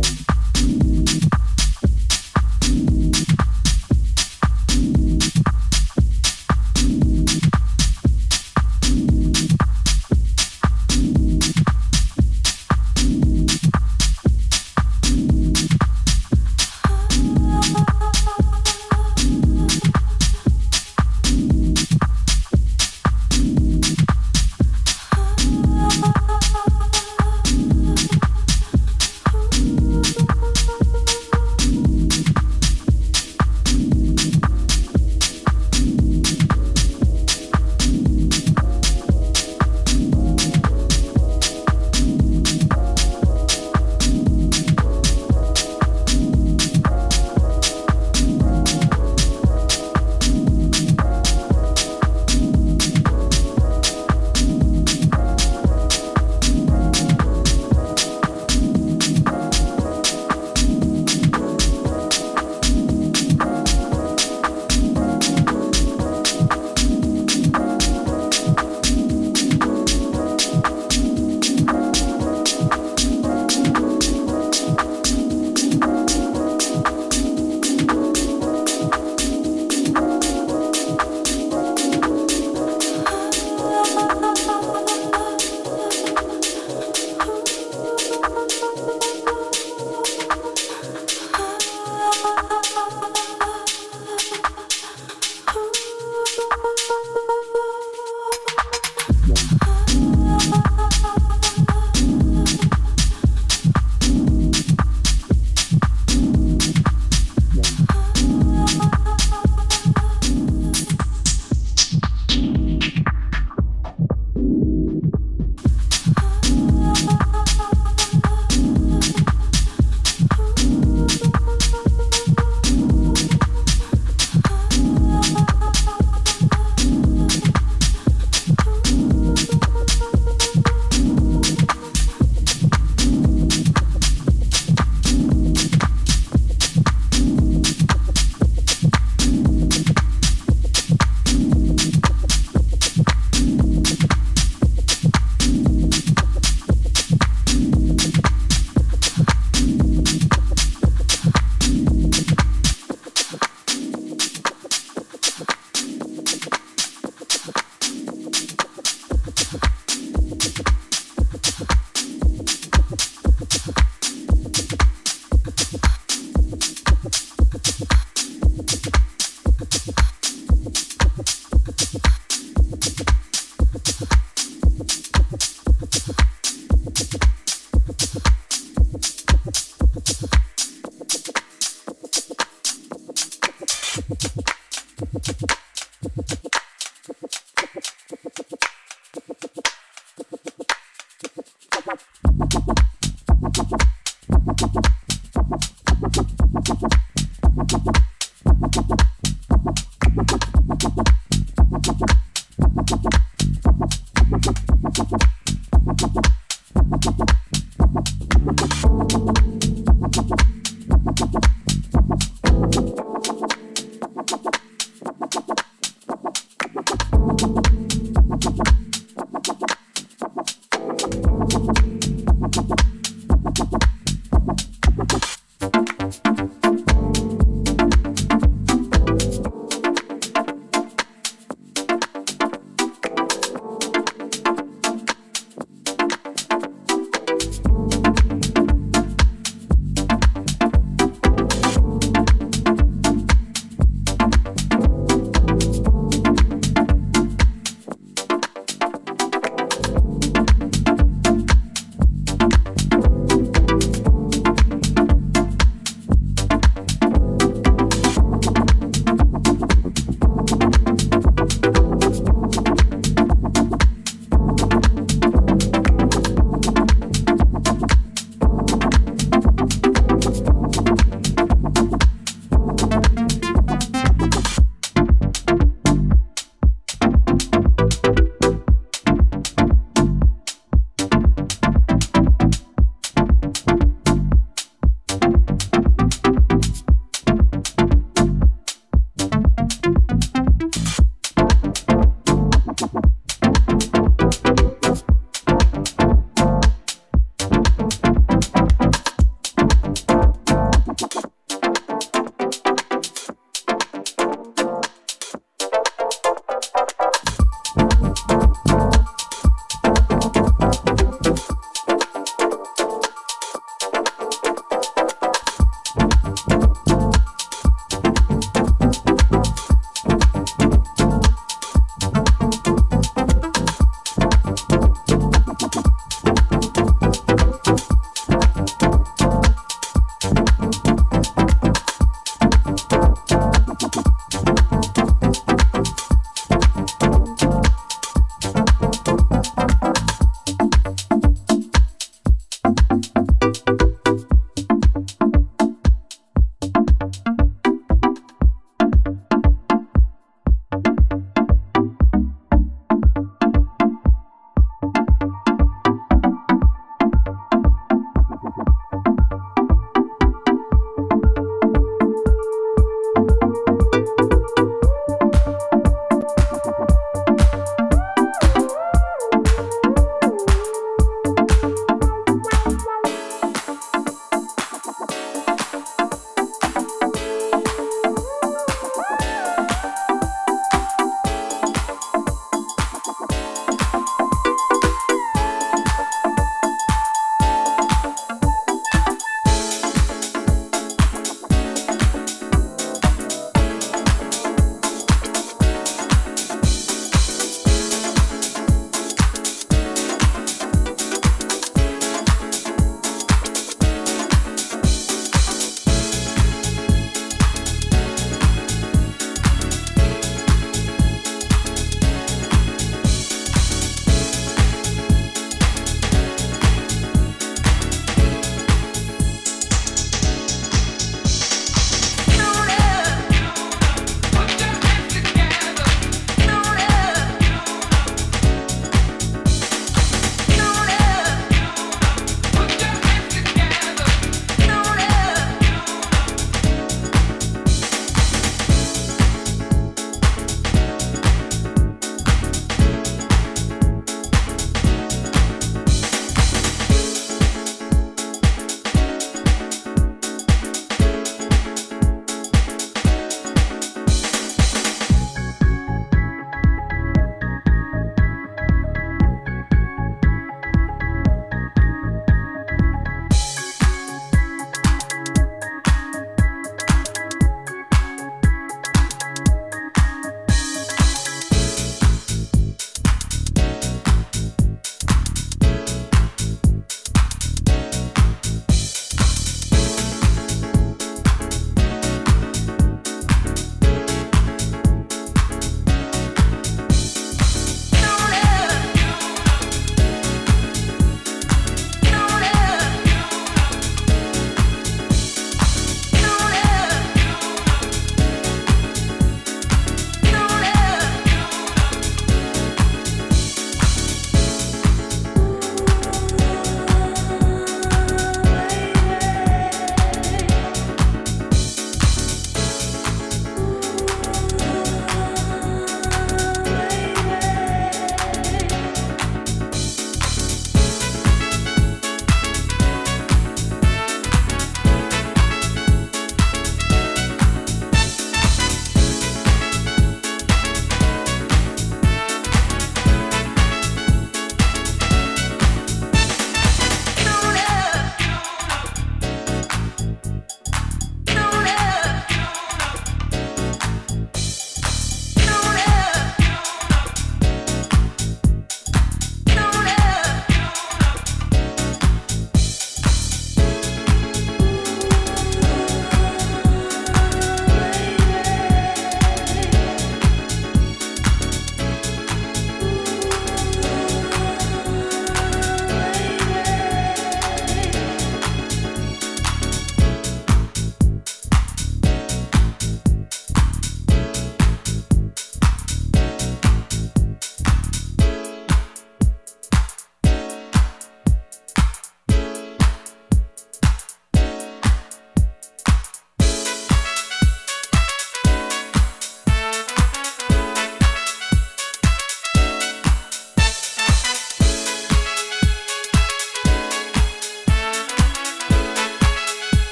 Thank.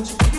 Get